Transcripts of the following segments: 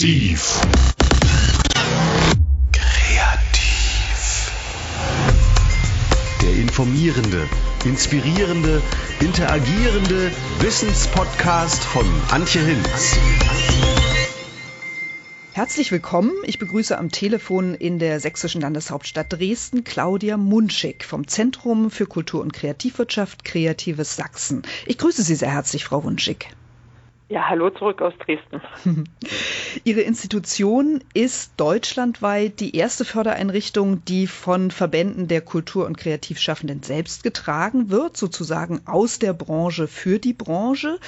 Exklusiv. Kreativ. Der informierende, inspirierende, interagierende Wissenspodcast von Antje Hinz. Herzlich willkommen. Ich begrüße am Telefon in der sächsischen Landeshauptstadt Dresden Claudia Munschig vom Zentrum für Kultur- und Kreativwirtschaft Kreatives Sachsen. Ich grüße Sie sehr herzlich, Frau Munschig. Ja, hallo zurück aus Dresden. Ihre Institution ist deutschlandweit die erste Fördereinrichtung, die von Verbänden der Kultur- und Kreativschaffenden selbst getragen wird, sozusagen aus der Branche für die Branche.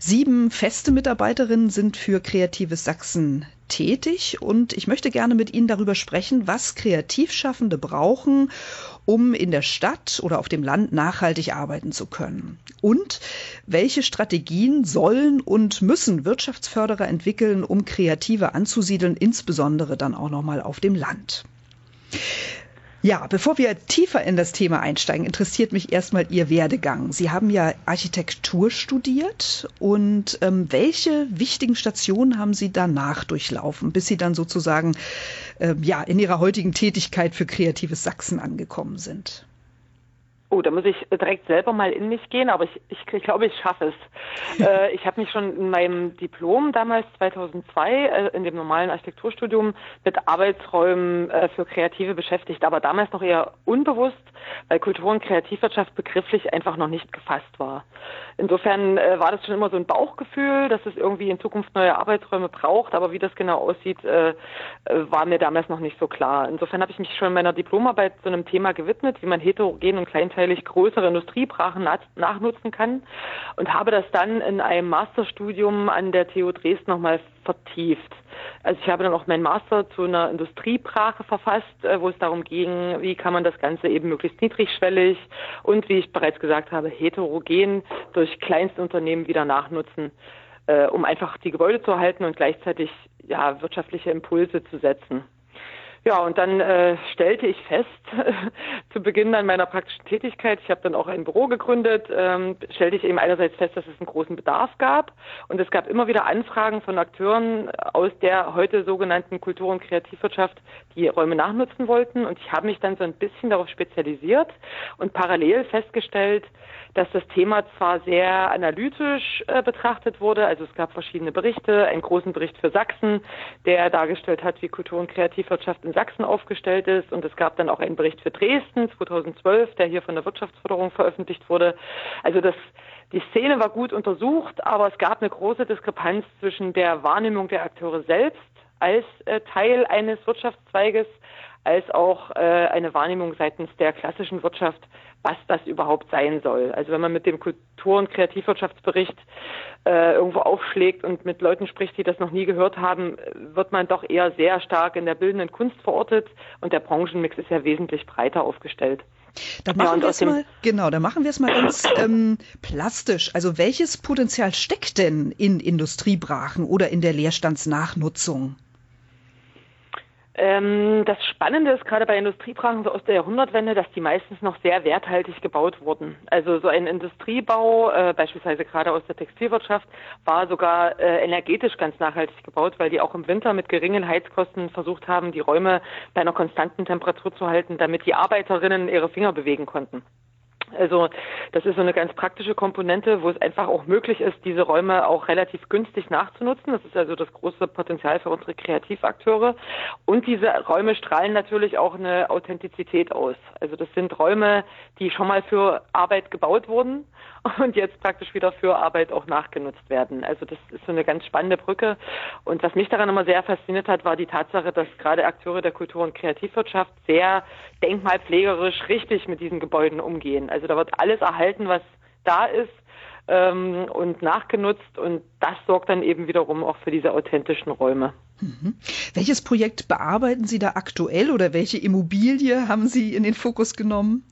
Sieben feste Mitarbeiterinnen sind für Kreatives Sachsen tätig und ich möchte gerne mit Ihnen darüber sprechen, was Kreativschaffende brauchen, um in der Stadt oder auf dem Land nachhaltig arbeiten zu können. Und welche Strategien sollen und müssen Wirtschaftsförderer entwickeln, um Kreative anzusiedeln, insbesondere dann auch nochmal auf dem Land. Ja, bevor wir tiefer in das Thema einsteigen, interessiert mich erstmal Ihr Werdegang. Sie haben ja Architektur studiert und ähm, welche wichtigen Stationen haben Sie danach durchlaufen, bis Sie dann sozusagen äh, ja, in Ihrer heutigen Tätigkeit für Kreatives Sachsen angekommen sind? Oh, da muss ich direkt selber mal in mich gehen, aber ich, ich, ich glaube, ich schaffe es. äh, ich habe mich schon in meinem Diplom damals 2002 äh, in dem normalen Architekturstudium mit Arbeitsräumen äh, für Kreative beschäftigt, aber damals noch eher unbewusst, weil Kultur- und Kreativwirtschaft begrifflich einfach noch nicht gefasst war. Insofern äh, war das schon immer so ein Bauchgefühl, dass es irgendwie in Zukunft neue Arbeitsräume braucht, aber wie das genau aussieht, äh, äh war mir damals noch nicht so klar. Insofern habe ich mich schon in meiner Diplomarbeit zu einem Thema gewidmet, wie man heterogen und kleinteilig größere Industriebrachen nachnutzen kann und habe das dann in einem Masterstudium an der TU Dresden nochmal vertieft. Also ich habe dann auch meinen Master zu einer Industriebrache verfasst, äh, wo es darum ging, wie kann man das Ganze eben möglichst niedrigschwellig und wie ich bereits gesagt habe, heterogen durch Kleinstunternehmen wieder nachnutzen, äh, um einfach die Gebäude zu erhalten und gleichzeitig ja wirtschaftliche Impulse zu setzen. Ja, und dann äh, stellte ich fest, zu Beginn dann meiner praktischen Tätigkeit, ich habe dann auch ein Büro gegründet, ähm, stellte ich eben einerseits fest, dass es einen großen Bedarf gab. Und es gab immer wieder Anfragen von Akteuren aus der heute sogenannten Kultur- und Kreativwirtschaft, die Räume nachnutzen wollten. Und ich habe mich dann so ein bisschen darauf spezialisiert und parallel festgestellt, dass das Thema zwar sehr analytisch äh, betrachtet wurde, also es gab verschiedene Berichte, einen großen Bericht für Sachsen, der dargestellt hat, wie Kultur- und Kreativwirtschaft in Sachsen aufgestellt ist und es gab dann auch einen Bericht für Dresden 2012, der hier von der Wirtschaftsförderung veröffentlicht wurde. Also das die Szene war gut untersucht, aber es gab eine große Diskrepanz zwischen der Wahrnehmung der Akteure selbst als äh, Teil eines Wirtschaftszweiges als auch äh, eine Wahrnehmung seitens der klassischen Wirtschaft, was das überhaupt sein soll. Also wenn man mit dem Kultur- und Kreativwirtschaftsbericht äh, irgendwo aufschlägt und mit Leuten spricht, die das noch nie gehört haben, wird man doch eher sehr stark in der bildenden Kunst verortet und der Branchenmix ist ja wesentlich breiter aufgestellt. Dann machen ja, wir es mal, genau, dann machen wir es mal ganz ähm, plastisch. Also welches Potenzial steckt denn in Industriebrachen oder in der Leerstandsnachnutzung? Ähm, das Spannende ist gerade bei Industriebrachen so aus der Jahrhundertwende, dass die meistens noch sehr werthaltig gebaut wurden. Also so ein Industriebau, äh, beispielsweise gerade aus der Textilwirtschaft, war sogar äh, energetisch ganz nachhaltig gebaut, weil die auch im Winter mit geringen Heizkosten versucht haben, die Räume bei einer konstanten Temperatur zu halten, damit die Arbeiterinnen ihre Finger bewegen konnten. Also das ist so eine ganz praktische Komponente, wo es einfach auch möglich ist, diese Räume auch relativ günstig nachzunutzen. Das ist also das große Potenzial für unsere Kreativakteure. Und diese Räume strahlen natürlich auch eine Authentizität aus. Also das sind Räume, die schon mal für Arbeit gebaut wurden und jetzt praktisch wieder für Arbeit auch nachgenutzt werden. Also das ist so eine ganz spannende Brücke. Und was mich daran immer sehr fasziniert hat, war die Tatsache, dass gerade Akteure der Kultur- und Kreativwirtschaft sehr denkmalpflegerisch richtig mit diesen Gebäuden umgehen. Also da wird alles erhalten, was da ist ähm, und nachgenutzt und das sorgt dann eben wiederum auch für diese authentischen Räume. Mhm. Welches Projekt bearbeiten Sie da aktuell oder welche Immobilie haben Sie in den Fokus genommen?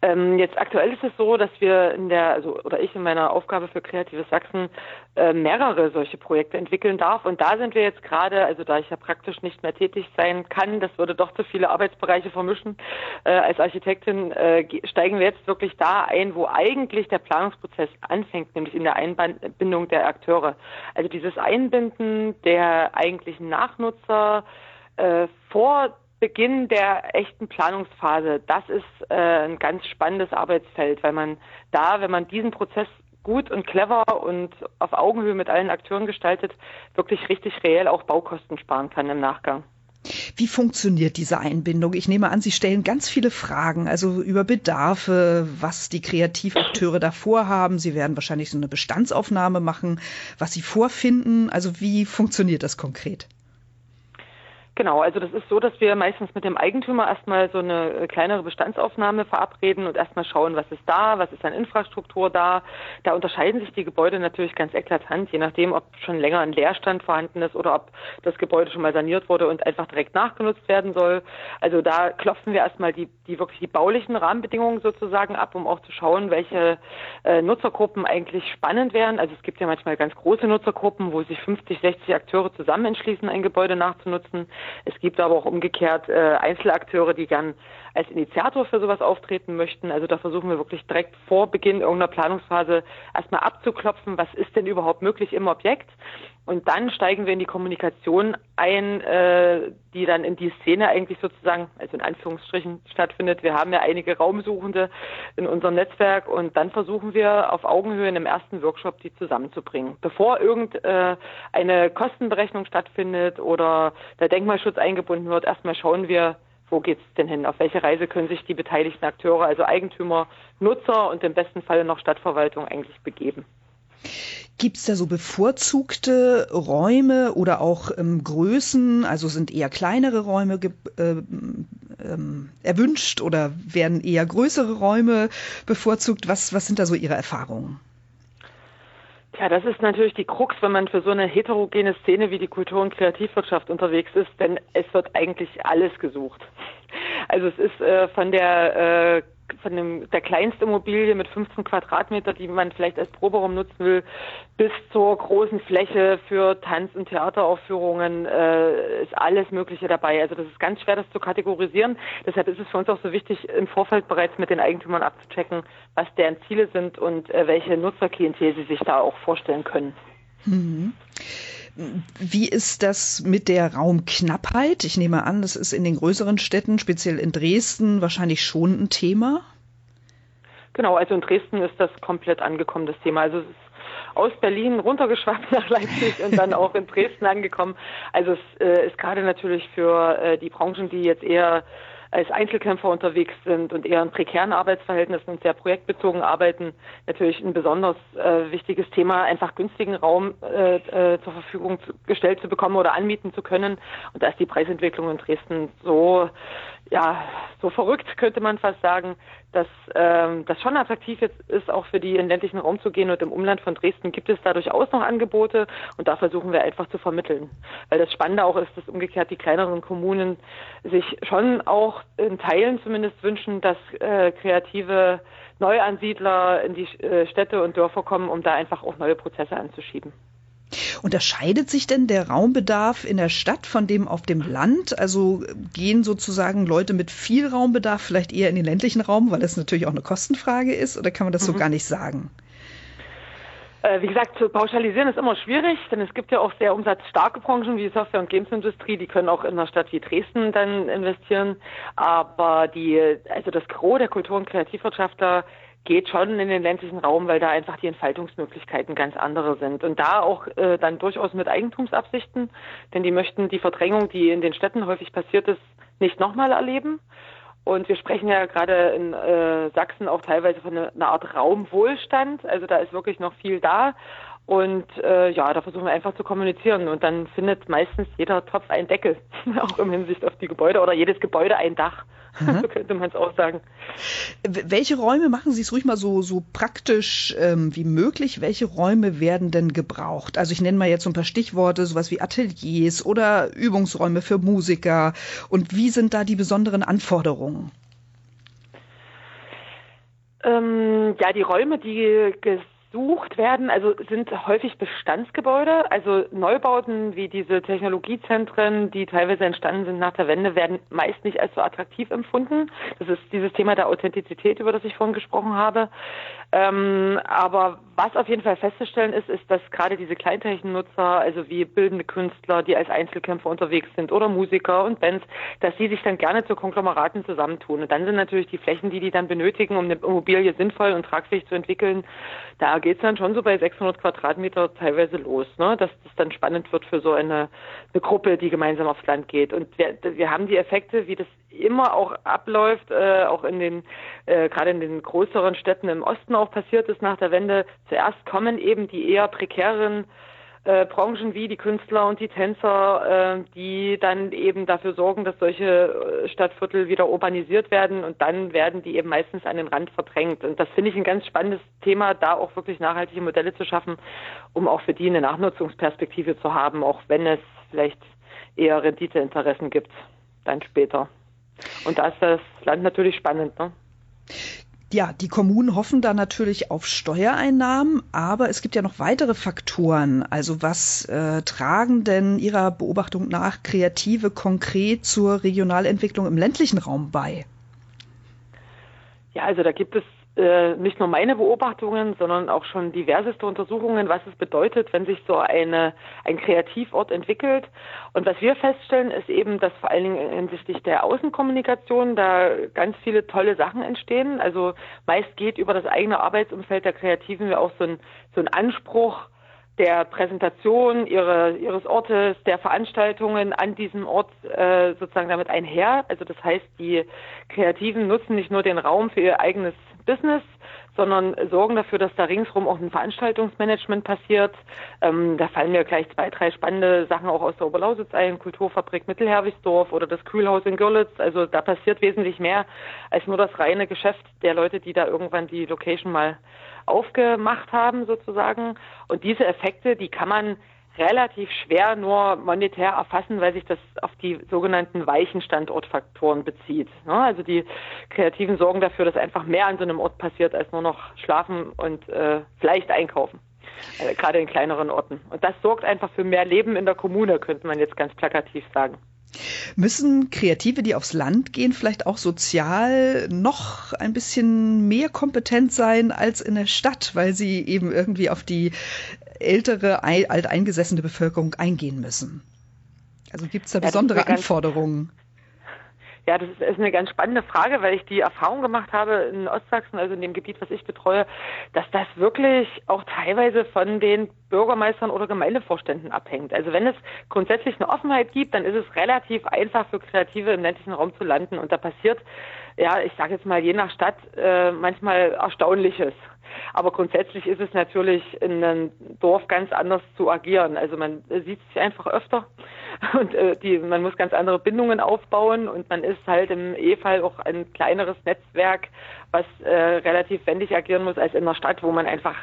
Ähm, jetzt aktuell ist es so, dass wir in der, also oder ich in meiner Aufgabe für Kreatives Sachsen äh, mehrere solche Projekte entwickeln darf. Und da sind wir jetzt gerade, also da ich ja praktisch nicht mehr tätig sein kann, das würde doch zu viele Arbeitsbereiche vermischen. Äh, als Architektin äh, steigen wir jetzt wirklich da ein, wo eigentlich der Planungsprozess anfängt, nämlich in der Einbindung der Akteure. Also dieses Einbinden der eigentlichen Nachnutzer äh, vor Beginn der echten Planungsphase, das ist äh, ein ganz spannendes Arbeitsfeld, weil man da, wenn man diesen Prozess gut und clever und auf Augenhöhe mit allen Akteuren gestaltet, wirklich richtig reell auch Baukosten sparen kann im Nachgang. Wie funktioniert diese Einbindung? Ich nehme an, Sie stellen ganz viele Fragen, also über Bedarfe, was die Kreativakteure da vorhaben. Sie werden wahrscheinlich so eine Bestandsaufnahme machen, was Sie vorfinden. Also wie funktioniert das konkret? Genau, also das ist so, dass wir meistens mit dem Eigentümer erstmal so eine äh, kleinere Bestandsaufnahme verabreden und erstmal schauen, was ist da, was ist an Infrastruktur da. Da unterscheiden sich die Gebäude natürlich ganz eklatant, je nachdem, ob schon länger ein Leerstand vorhanden ist oder ob das Gebäude schon mal saniert wurde und einfach direkt nachgenutzt werden soll. Also da klopfen wir erstmal die, die wirklich die baulichen Rahmenbedingungen sozusagen ab, um auch zu schauen, welche äh, Nutzergruppen eigentlich spannend wären. Also es gibt ja manchmal ganz große Nutzergruppen, wo sich 50, 60 Akteure zusammen entschließen, ein Gebäude nachzunutzen. Es gibt aber auch umgekehrt äh, Einzelakteure, die gern als Initiator für sowas auftreten möchten. Also da versuchen wir wirklich direkt vor Beginn irgendeiner Planungsphase erstmal abzuklopfen, was ist denn überhaupt möglich im Objekt. Und dann steigen wir in die Kommunikation ein, äh, die dann in die Szene eigentlich sozusagen, also in Anführungsstrichen stattfindet. Wir haben ja einige Raumsuchende in unserem Netzwerk und dann versuchen wir auf Augenhöhe in einem ersten Workshop die zusammenzubringen. Bevor irgendeine äh, Kostenberechnung stattfindet oder der Denkmalschutz eingebunden wird, erstmal schauen wir, wo geht's denn hin? Auf welche Reise können sich die beteiligten Akteure, also Eigentümer, Nutzer und im besten Falle noch Stadtverwaltung eigentlich begeben? Gibt es da so bevorzugte Räume oder auch ähm, Größen? Also sind eher kleinere Räume äh, ähm, erwünscht oder werden eher größere Räume bevorzugt? Was, was sind da so Ihre Erfahrungen? Ja, das ist natürlich die Krux, wenn man für so eine heterogene Szene wie die Kultur- und Kreativwirtschaft unterwegs ist, denn es wird eigentlich alles gesucht. Also es ist äh, von der äh, von dem, der kleinsten Immobilie mit 15 Quadratmeter, die man vielleicht als Proberaum nutzen will, bis zur großen Fläche für Tanz- und Theateraufführungen äh, ist alles Mögliche dabei. Also das ist ganz schwer, das zu kategorisieren. Deshalb ist es für uns auch so wichtig, im Vorfeld bereits mit den Eigentümern abzuchecken, was deren Ziele sind und äh, welche Nutzerklientel sie sich da auch vorstellen können. Mhm. Wie ist das mit der Raumknappheit? Ich nehme an, das ist in den größeren Städten, speziell in Dresden, wahrscheinlich schon ein Thema. Genau, also in Dresden ist das komplett angekommen, das Thema. Also es ist aus Berlin runtergeschwappt nach Leipzig und dann auch in Dresden angekommen. Also es äh, ist gerade natürlich für äh, die Branchen, die jetzt eher als Einzelkämpfer unterwegs sind und eher in prekären Arbeitsverhältnissen und sehr projektbezogen arbeiten, natürlich ein besonders äh, wichtiges Thema, einfach günstigen Raum äh, äh, zur Verfügung zu, gestellt zu bekommen oder anmieten zu können. Und da ist die Preisentwicklung in Dresden so ja, so verrückt könnte man fast sagen, dass ähm, das schon attraktiv jetzt ist, auch für die in ländlichen Raum zu gehen und im Umland von Dresden gibt es da durchaus noch Angebote und da versuchen wir einfach zu vermitteln. Weil das Spannende auch ist, dass umgekehrt die kleineren Kommunen sich schon auch in Teilen zumindest wünschen, dass äh, kreative Neuansiedler in die äh, Städte und Dörfer kommen, um da einfach auch neue Prozesse anzuschieben. Unterscheidet sich denn der Raumbedarf in der Stadt von dem auf dem Land? Also gehen sozusagen Leute mit viel Raumbedarf vielleicht eher in den ländlichen Raum, weil das natürlich auch eine Kostenfrage ist, oder kann man das mhm. so gar nicht sagen? Äh, wie gesagt, zu pauschalisieren ist immer schwierig, denn es gibt ja auch sehr umsatzstarke Branchen wie die Software- und Gamesindustrie, die können auch in einer Stadt wie Dresden dann investieren. Aber die, also das Gros der Kultur- und Kreativwirtschaftler geht schon in den ländlichen Raum, weil da einfach die Entfaltungsmöglichkeiten ganz andere sind. Und da auch äh, dann durchaus mit Eigentumsabsichten, denn die möchten die Verdrängung, die in den Städten häufig passiert ist, nicht nochmal erleben. Und wir sprechen ja gerade in äh, Sachsen auch teilweise von einer, einer Art Raumwohlstand. Also da ist wirklich noch viel da. Und äh, ja, da versuchen wir einfach zu kommunizieren. Und dann findet meistens jeder Topf einen Deckel, auch im Hinsicht auf die Gebäude oder jedes Gebäude ein Dach. Mhm. so könnte man es auch sagen. Welche Räume machen Sie es ruhig mal so, so praktisch ähm, wie möglich? Welche Räume werden denn gebraucht? Also ich nenne mal jetzt so ein paar Stichworte, sowas wie Ateliers oder Übungsräume für Musiker. Und wie sind da die besonderen Anforderungen? Ähm, ja, die Räume, die gesucht werden, also sind häufig Bestandsgebäude, also Neubauten wie diese Technologiezentren, die teilweise entstanden sind nach der Wende, werden meist nicht als so attraktiv empfunden. Das ist dieses Thema der Authentizität, über das ich vorhin gesprochen habe. Ähm, aber was auf jeden Fall festzustellen ist, ist, dass gerade diese Kleintechennutzer, also wie bildende Künstler, die als Einzelkämpfer unterwegs sind oder Musiker und Bands, dass sie sich dann gerne zu Konglomeraten zusammentun. Und dann sind natürlich die Flächen, die die dann benötigen, um eine Immobilie sinnvoll und tragfähig zu entwickeln, da geht es dann schon so bei 600 Quadratmeter teilweise los, ne? dass das dann spannend wird für so eine, eine Gruppe, die gemeinsam aufs Land geht. Und wir, wir haben die Effekte, wie das immer auch abläuft, äh, auch in den, äh, gerade in den größeren Städten im Osten auch passiert ist nach der Wende. Zuerst kommen eben die eher prekären äh, Branchen wie die Künstler und die Tänzer, äh, die dann eben dafür sorgen, dass solche äh, Stadtviertel wieder urbanisiert werden und dann werden die eben meistens an den Rand verdrängt. Und das finde ich ein ganz spannendes Thema, da auch wirklich nachhaltige Modelle zu schaffen, um auch für die eine Nachnutzungsperspektive zu haben, auch wenn es vielleicht eher Renditeinteressen gibt, dann später. Und da ist das Land natürlich spannend. Ne? Ja, die Kommunen hoffen da natürlich auf Steuereinnahmen, aber es gibt ja noch weitere Faktoren. Also was äh, tragen denn Ihrer Beobachtung nach Kreative konkret zur Regionalentwicklung im ländlichen Raum bei? Ja, also da gibt es äh, nicht nur meine Beobachtungen, sondern auch schon diverseste Untersuchungen, was es bedeutet, wenn sich so eine, ein Kreativort entwickelt. Und was wir feststellen, ist eben, dass vor allen Dingen hinsichtlich der Außenkommunikation da ganz viele tolle Sachen entstehen. Also meist geht über das eigene Arbeitsumfeld der Kreativen ja auch so ein, so ein Anspruch, der Präsentation ihre, ihres Ortes, der Veranstaltungen an diesem Ort äh, sozusagen damit einher. Also das heißt, die Kreativen nutzen nicht nur den Raum für ihr eigenes Business, sondern sorgen dafür, dass da ringsherum auch ein Veranstaltungsmanagement passiert. Ähm, da fallen mir gleich zwei, drei spannende Sachen auch aus der Oberlausitz ein, Kulturfabrik Mittelherwigsdorf oder das Kühlhaus in Görlitz. Also da passiert wesentlich mehr als nur das reine Geschäft der Leute, die da irgendwann die Location mal aufgemacht haben sozusagen. Und diese Effekte, die kann man relativ schwer nur monetär erfassen, weil sich das auf die sogenannten weichen Standortfaktoren bezieht. Also die Kreativen sorgen dafür, dass einfach mehr an so einem Ort passiert, als nur noch schlafen und äh, vielleicht einkaufen. Also gerade in kleineren Orten. Und das sorgt einfach für mehr Leben in der Kommune, könnte man jetzt ganz plakativ sagen. Müssen Kreative, die aufs Land gehen, vielleicht auch sozial noch ein bisschen mehr kompetent sein als in der Stadt, weil sie eben irgendwie auf die ältere, alteingesessene Bevölkerung eingehen müssen? Also gibt es da besondere ja, Anforderungen? Ja, das ist eine ganz spannende Frage, weil ich die Erfahrung gemacht habe in Ostsachsen, also in dem Gebiet, was ich betreue, dass das wirklich auch teilweise von den Bürgermeistern oder Gemeindevorständen abhängt. Also wenn es grundsätzlich eine Offenheit gibt, dann ist es relativ einfach für Kreative im ländlichen Raum zu landen. Und da passiert, ja, ich sage jetzt mal je nach Stadt äh, manchmal Erstaunliches. Aber grundsätzlich ist es natürlich in einem Dorf ganz anders zu agieren. Also man sieht sich einfach öfter und äh, die, man muss ganz andere Bindungen aufbauen und man ist halt im E-Fall auch ein kleineres Netzwerk, was äh, relativ wendig agieren muss als in der Stadt, wo man einfach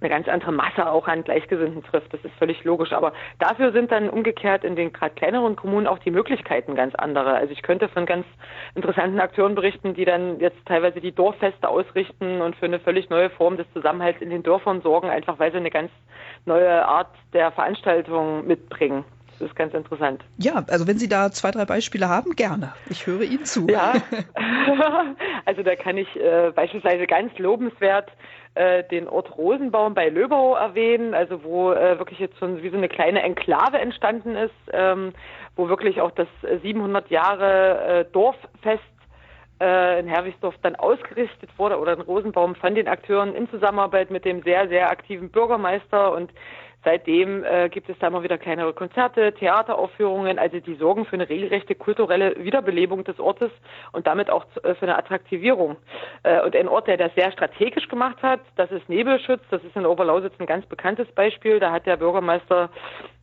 eine ganz andere Masse auch an Gleichgesinnten trifft. Das ist völlig logisch. Aber dafür sind dann umgekehrt in den gerade kleineren Kommunen auch die Möglichkeiten ganz andere. Also ich könnte von ganz interessanten Akteuren berichten, die dann jetzt teilweise die Dorffeste ausrichten und für eine völlig neue Form des Zusammenhalts in den Dörfern sorgen, einfach weil sie eine ganz neue Art der Veranstaltung mitbringen. Das ist ganz interessant. Ja, also wenn Sie da zwei, drei Beispiele haben, gerne. Ich höre Ihnen zu. Ja, also da kann ich äh, beispielsweise ganz lobenswert äh, den Ort Rosenbaum bei Löbau erwähnen, also wo äh, wirklich jetzt schon wie so eine kleine Enklave entstanden ist, ähm, wo wirklich auch das 700 Jahre äh, Dorffest äh, in Herwigsdorf dann ausgerichtet wurde oder in Rosenbaum von den Akteuren in Zusammenarbeit mit dem sehr, sehr aktiven Bürgermeister und Seitdem äh, gibt es da immer wieder kleinere Konzerte, Theateraufführungen, also die sorgen für eine regelrechte kulturelle Wiederbelebung des Ortes und damit auch äh, für eine Attraktivierung. Äh, und ein Ort, der das sehr strategisch gemacht hat, das ist Nebelschutz, das ist in Oberlausitz ein ganz bekanntes Beispiel. Da hat der Bürgermeister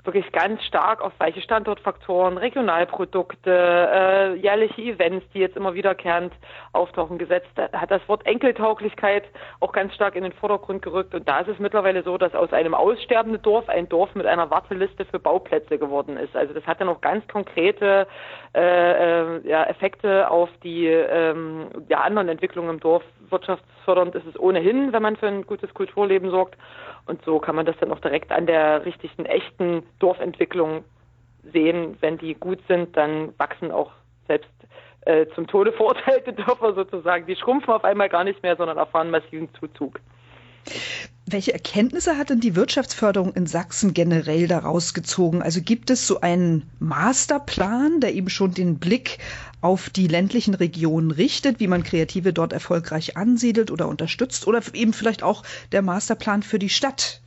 wirklich ganz stark auf weiche Standortfaktoren, Regionalprodukte, äh, jährliche Events, die jetzt immer wiederkehrend auftauchen, gesetzt. Da hat das Wort Enkeltauglichkeit auch ganz stark in den Vordergrund gerückt. Und da ist es mittlerweile so, dass aus einem aussterbenden Dorf ein Dorf mit einer Warteliste für Bauplätze geworden ist. Also das hat dann auch ganz konkrete äh, äh, ja, Effekte auf die ähm, ja, anderen Entwicklungen im Dorf wirtschaftsfördernd ist es ohnehin, wenn man für ein gutes Kulturleben sorgt. Und so kann man das dann auch direkt an der richtigen, echten Dorfentwicklung sehen. Wenn die gut sind, dann wachsen auch selbst äh, zum Tode verurteilte Dörfer sozusagen. Die schrumpfen auf einmal gar nicht mehr, sondern erfahren massiven Zuzug. Welche Erkenntnisse hat denn die Wirtschaftsförderung in Sachsen generell daraus gezogen? Also gibt es so einen Masterplan, der eben schon den Blick auf die ländlichen Regionen richtet, wie man Kreative dort erfolgreich ansiedelt oder unterstützt? Oder eben vielleicht auch der Masterplan für die Stadt?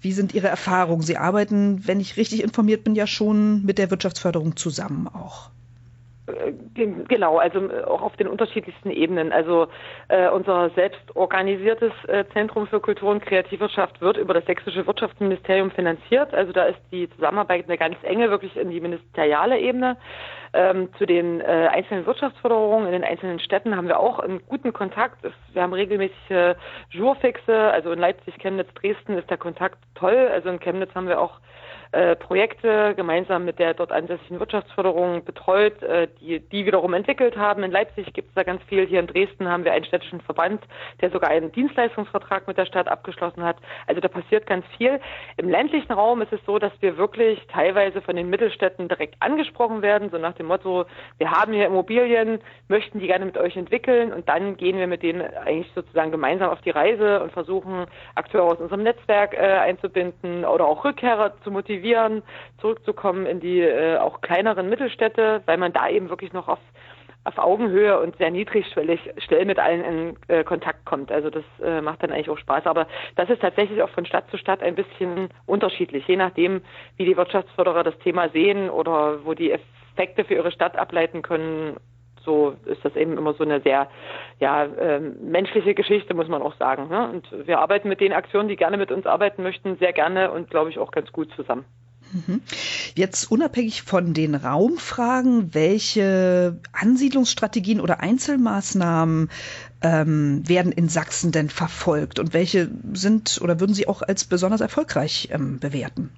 Wie sind Ihre Erfahrungen? Sie arbeiten, wenn ich richtig informiert bin, ja schon mit der Wirtschaftsförderung zusammen auch. Äh, genau, also äh, auch auf den unterschiedlichsten Ebenen. Also äh, unser selbst organisiertes äh, Zentrum für Kultur und Kreativwirtschaft wird über das sächsische Wirtschaftsministerium finanziert. Also da ist die Zusammenarbeit eine ganz enge, wirklich in die ministeriale Ebene. Ähm, zu den äh, einzelnen Wirtschaftsförderungen in den einzelnen Städten haben wir auch einen guten Kontakt. Wir haben regelmäßige Jourfixe. Also in Leipzig, Chemnitz, Dresden ist der Kontakt toll. Also in Chemnitz haben wir auch äh, Projekte gemeinsam mit der dort ansässigen Wirtschaftsförderung betreut, äh, die die wiederum entwickelt haben. In Leipzig gibt es da ganz viel. Hier in Dresden haben wir einen städtischen Verband, der sogar einen Dienstleistungsvertrag mit der Stadt abgeschlossen hat. Also da passiert ganz viel. Im ländlichen Raum ist es so, dass wir wirklich teilweise von den Mittelstädten direkt angesprochen werden, so nach dem Motto, wir haben hier Immobilien, möchten die gerne mit euch entwickeln und dann gehen wir mit denen eigentlich sozusagen gemeinsam auf die Reise und versuchen Akteure aus unserem Netzwerk äh, einzubinden oder auch Rückkehrer zu motivieren motivieren, zurückzukommen in die äh, auch kleineren Mittelstädte, weil man da eben wirklich noch auf auf Augenhöhe und sehr niedrigschwellig schnell mit allen in äh, Kontakt kommt. Also das äh, macht dann eigentlich auch Spaß. Aber das ist tatsächlich auch von Stadt zu Stadt ein bisschen unterschiedlich, je nachdem, wie die Wirtschaftsförderer das Thema sehen oder wo die Effekte für ihre Stadt ableiten können. So ist das eben immer so eine sehr ja, äh, menschliche Geschichte, muss man auch sagen. Ne? Und wir arbeiten mit den Aktionen, die gerne mit uns arbeiten möchten, sehr gerne und glaube ich auch ganz gut zusammen. Mhm. Jetzt unabhängig von den Raumfragen, welche Ansiedlungsstrategien oder Einzelmaßnahmen ähm, werden in Sachsen denn verfolgt und welche sind oder würden Sie auch als besonders erfolgreich ähm, bewerten?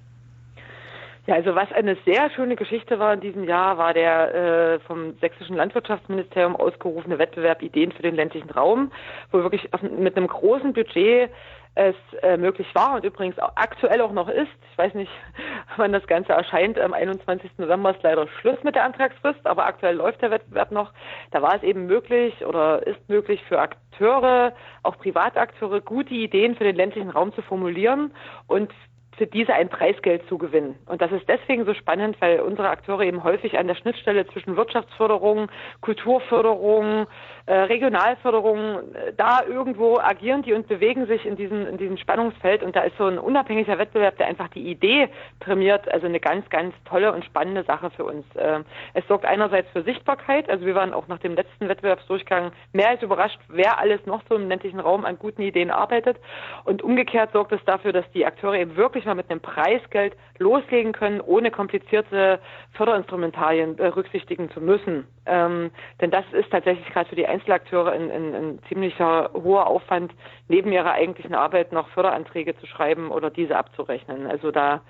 Ja, also was eine sehr schöne Geschichte war in diesem Jahr, war der äh, vom sächsischen Landwirtschaftsministerium ausgerufene Wettbewerb Ideen für den ländlichen Raum, wo wirklich auf, mit einem großen Budget es äh, möglich war und übrigens auch aktuell auch noch ist. Ich weiß nicht, wann das Ganze erscheint. Am 21. November ist leider Schluss mit der Antragsfrist, aber aktuell läuft der Wettbewerb noch. Da war es eben möglich oder ist möglich für Akteure, auch Privatakteure, gute Ideen für den ländlichen Raum zu formulieren und für diese ein Preisgeld zu gewinnen. Und das ist deswegen so spannend, weil unsere Akteure eben häufig an der Schnittstelle zwischen Wirtschaftsförderung, Kulturförderung, äh, Regionalförderung, äh, da irgendwo agieren die und bewegen sich in diesem, in diesem Spannungsfeld. Und da ist so ein unabhängiger Wettbewerb, der einfach die Idee prämiert, also eine ganz, ganz tolle und spannende Sache für uns. Äh, es sorgt einerseits für Sichtbarkeit, also wir waren auch nach dem letzten Wettbewerbsdurchgang mehr als überrascht, wer alles noch so im ländlichen Raum an guten Ideen arbeitet. Und umgekehrt sorgt es dafür, dass die Akteure eben wirklich mal mit einem Preisgeld loslegen können, ohne komplizierte Förderinstrumentarien berücksichtigen zu müssen. Ähm, denn das ist tatsächlich gerade für die Einzelakteure ein, ein, ein ziemlicher hoher Aufwand, neben ihrer eigentlichen Arbeit noch Förderanträge zu schreiben oder diese abzurechnen. Also da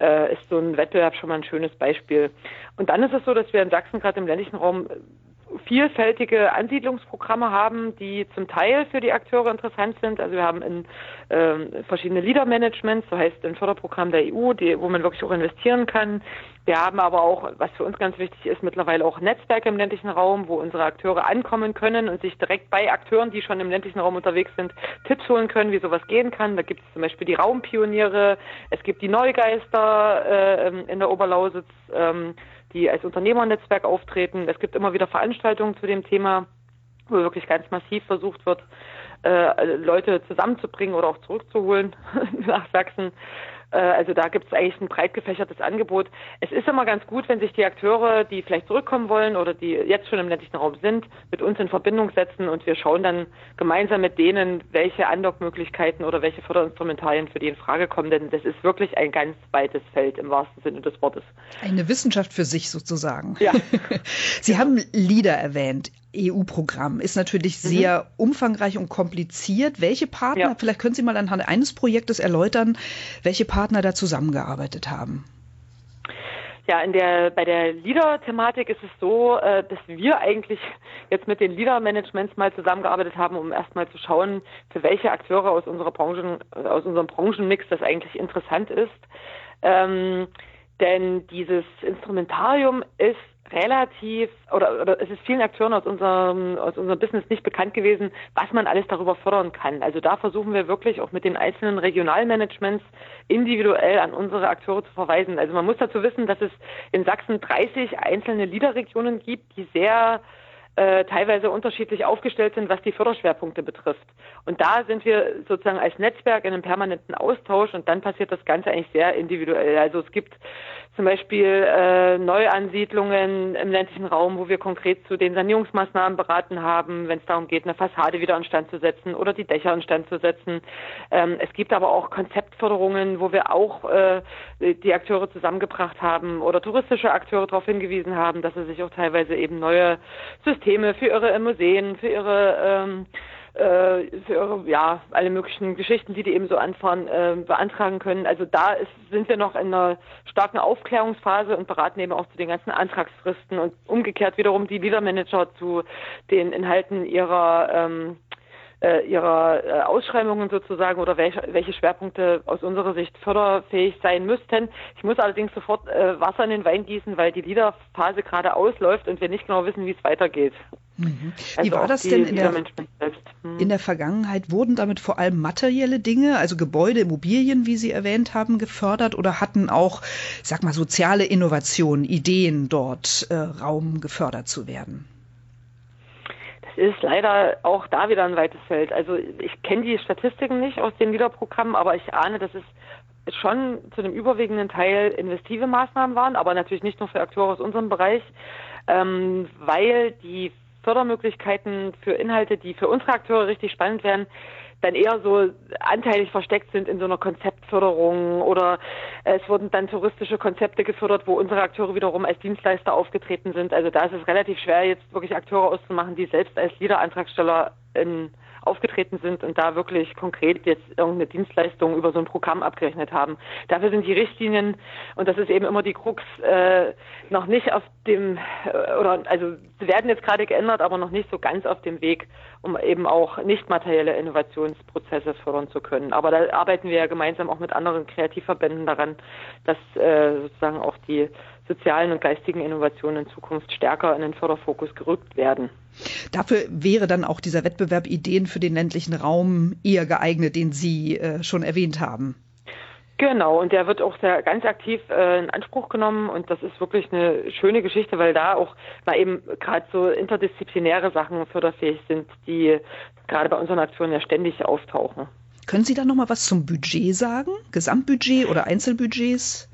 äh, ist so ein Wettbewerb schon mal ein schönes Beispiel. Und dann ist es so, dass wir in Sachsen gerade im ländlichen Raum vielfältige Ansiedlungsprogramme haben, die zum Teil für die Akteure interessant sind. Also wir haben in, äh, verschiedene Leader-Management, so heißt ein Förderprogramm der EU, die, wo man wirklich auch investieren kann. Wir haben aber auch, was für uns ganz wichtig ist, mittlerweile auch Netzwerke im ländlichen Raum, wo unsere Akteure ankommen können und sich direkt bei Akteuren, die schon im ländlichen Raum unterwegs sind, Tipps holen können, wie sowas gehen kann. Da gibt es zum Beispiel die Raumpioniere, es gibt die Neugeister äh, in der Oberlausitz. Ähm, die als Unternehmernetzwerk auftreten. Es gibt immer wieder Veranstaltungen zu dem Thema, wo wirklich ganz massiv versucht wird, äh, Leute zusammenzubringen oder auch zurückzuholen nach Sachsen. Äh, also da gibt es eigentlich ein breit gefächertes Angebot. Es ist immer ganz gut, wenn sich die Akteure, die vielleicht zurückkommen wollen oder die jetzt schon im ländlichen Raum sind, mit uns in Verbindung setzen und wir schauen dann gemeinsam mit denen, welche Andockmöglichkeiten oder welche Förderinstrumentarien für die in Frage kommen. Denn das ist wirklich ein ganz weites Feld im wahrsten Sinne des Wortes. Eine Wissenschaft für sich sozusagen. Ja. Sie haben LEADER erwähnt. EU-Programm ist natürlich mhm. sehr umfangreich und kompliziert. Welche Partner, ja. vielleicht können Sie mal anhand eines Projektes erläutern, welche Partner da zusammengearbeitet haben? Ja, in der, bei der Leader-Thematik ist es so, äh, dass wir eigentlich jetzt mit den Leader-Managements mal zusammengearbeitet haben, um erstmal zu schauen, für welche Akteure aus unserer Branchen, aus unserem Branchenmix das eigentlich interessant ist. Ähm, denn dieses Instrumentarium ist relativ oder, oder es ist vielen Akteuren aus unserem aus unserem Business nicht bekannt gewesen, was man alles darüber fördern kann. Also da versuchen wir wirklich auch mit den einzelnen Regionalmanagements individuell an unsere Akteure zu verweisen. Also man muss dazu wissen, dass es in Sachsen 30 einzelne Liederregionen gibt, die sehr äh, teilweise unterschiedlich aufgestellt sind, was die Förderschwerpunkte betrifft. Und da sind wir sozusagen als Netzwerk in einem permanenten Austausch und dann passiert das Ganze eigentlich sehr individuell. Also es gibt zum Beispiel äh, Neuansiedlungen im ländlichen Raum, wo wir konkret zu den Sanierungsmaßnahmen beraten haben, wenn es darum geht, eine Fassade wieder instand zu setzen oder die Dächer instand zu setzen. Ähm, es gibt aber auch Konzeptförderungen, wo wir auch äh, die Akteure zusammengebracht haben oder touristische Akteure darauf hingewiesen haben, dass sie sich auch teilweise eben neue Systeme für ihre Museen, für ihre ähm, äh, für ja alle möglichen Geschichten, die die eben so anfahren, äh, beantragen können. Also da ist, sind wir noch in einer starken Aufklärungsphase und beraten eben auch zu den ganzen Antragsfristen und umgekehrt wiederum die Leadermanager zu den Inhalten ihrer ähm, äh, ihrer äh, Ausschreibungen sozusagen oder welche, welche Schwerpunkte aus unserer Sicht förderfähig sein müssten. Ich muss allerdings sofort äh, Wasser in den Wein gießen, weil die Liederphase gerade ausläuft und wir nicht genau wissen, wie es weitergeht. Mhm. Wie also war das denn in der, mhm. in der Vergangenheit? Wurden damit vor allem materielle Dinge, also Gebäude, Immobilien, wie Sie erwähnt haben, gefördert oder hatten auch, sag mal, soziale Innovationen, Ideen dort äh, Raum gefördert zu werden? Ist leider auch da wieder ein weites Feld. Also ich kenne die Statistiken nicht aus den Liederprogrammen, aber ich ahne, dass es schon zu einem überwiegenden Teil investive Maßnahmen waren, aber natürlich nicht nur für Akteure aus unserem Bereich, ähm, weil die Fördermöglichkeiten für Inhalte, die für unsere Akteure richtig spannend wären, dann eher so anteilig versteckt sind in so einer Konzeptförderung oder es wurden dann touristische Konzepte gefördert, wo unsere Akteure wiederum als Dienstleister aufgetreten sind. Also da ist es relativ schwer, jetzt wirklich Akteure auszumachen, die selbst als Liederantragsteller in aufgetreten sind und da wirklich konkret jetzt irgendeine Dienstleistung über so ein Programm abgerechnet haben. Dafür sind die Richtlinien, und das ist eben immer die Krux, äh, noch nicht auf dem, äh, oder also sie werden jetzt gerade geändert, aber noch nicht so ganz auf dem Weg, um eben auch nicht materielle Innovationsprozesse fördern zu können. Aber da arbeiten wir ja gemeinsam auch mit anderen Kreativverbänden daran, dass äh, sozusagen auch die sozialen und geistigen Innovationen in Zukunft stärker in den Förderfokus gerückt werden. Dafür wäre dann auch dieser Wettbewerb Ideen für den ländlichen Raum eher geeignet, den Sie äh, schon erwähnt haben. Genau, und der wird auch sehr ganz aktiv äh, in Anspruch genommen und das ist wirklich eine schöne Geschichte, weil da auch mal eben gerade so interdisziplinäre Sachen förderfähig sind, die gerade bei unseren Aktionen ja ständig auftauchen. Können Sie da noch mal was zum Budget sagen? Gesamtbudget oder Einzelbudgets?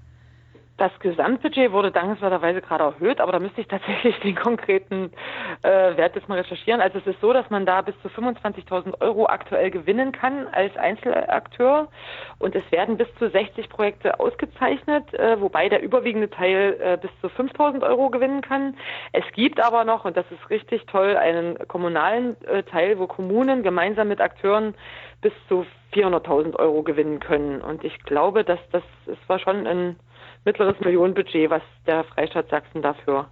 Das Gesamtbudget wurde dankenswerterweise gerade erhöht, aber da müsste ich tatsächlich den konkreten äh, Wert jetzt mal recherchieren. Also es ist so, dass man da bis zu 25.000 Euro aktuell gewinnen kann als Einzelakteur und es werden bis zu 60 Projekte ausgezeichnet, äh, wobei der überwiegende Teil äh, bis zu 5.000 Euro gewinnen kann. Es gibt aber noch, und das ist richtig toll, einen kommunalen äh, Teil, wo Kommunen gemeinsam mit Akteuren bis zu 400.000 Euro gewinnen können. Und ich glaube, dass das, das war schon ein mittleres Millionenbudget, was der Freistaat Sachsen dafür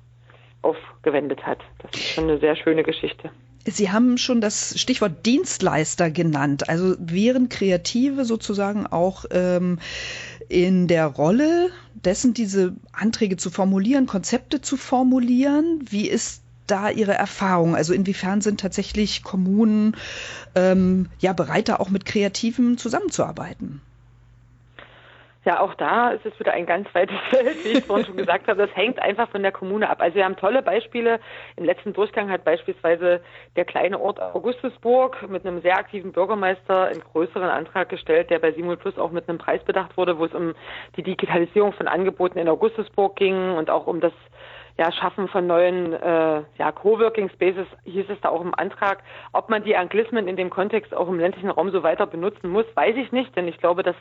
aufgewendet hat. Das ist schon eine sehr schöne Geschichte. Sie haben schon das Stichwort Dienstleister genannt. Also wären Kreative sozusagen auch ähm, in der Rolle dessen, diese Anträge zu formulieren, Konzepte zu formulieren? Wie ist da Ihre Erfahrung? Also inwiefern sind tatsächlich Kommunen ähm, ja bereit, da auch mit Kreativen zusammenzuarbeiten? Ja, auch da ist es wieder ein ganz weites Feld, wie ich vorhin schon gesagt habe. Das hängt einfach von der Kommune ab. Also wir haben tolle Beispiele. Im letzten Durchgang hat beispielsweise der kleine Ort Augustusburg mit einem sehr aktiven Bürgermeister einen größeren Antrag gestellt, der bei Simul Plus auch mit einem Preis bedacht wurde, wo es um die Digitalisierung von Angeboten in Augustusburg ging und auch um das ja, Schaffen von neuen äh, ja, Coworking Spaces, hieß es da auch im Antrag. Ob man die Anglismen in dem Kontext auch im ländlichen Raum so weiter benutzen muss, weiß ich nicht, denn ich glaube, dass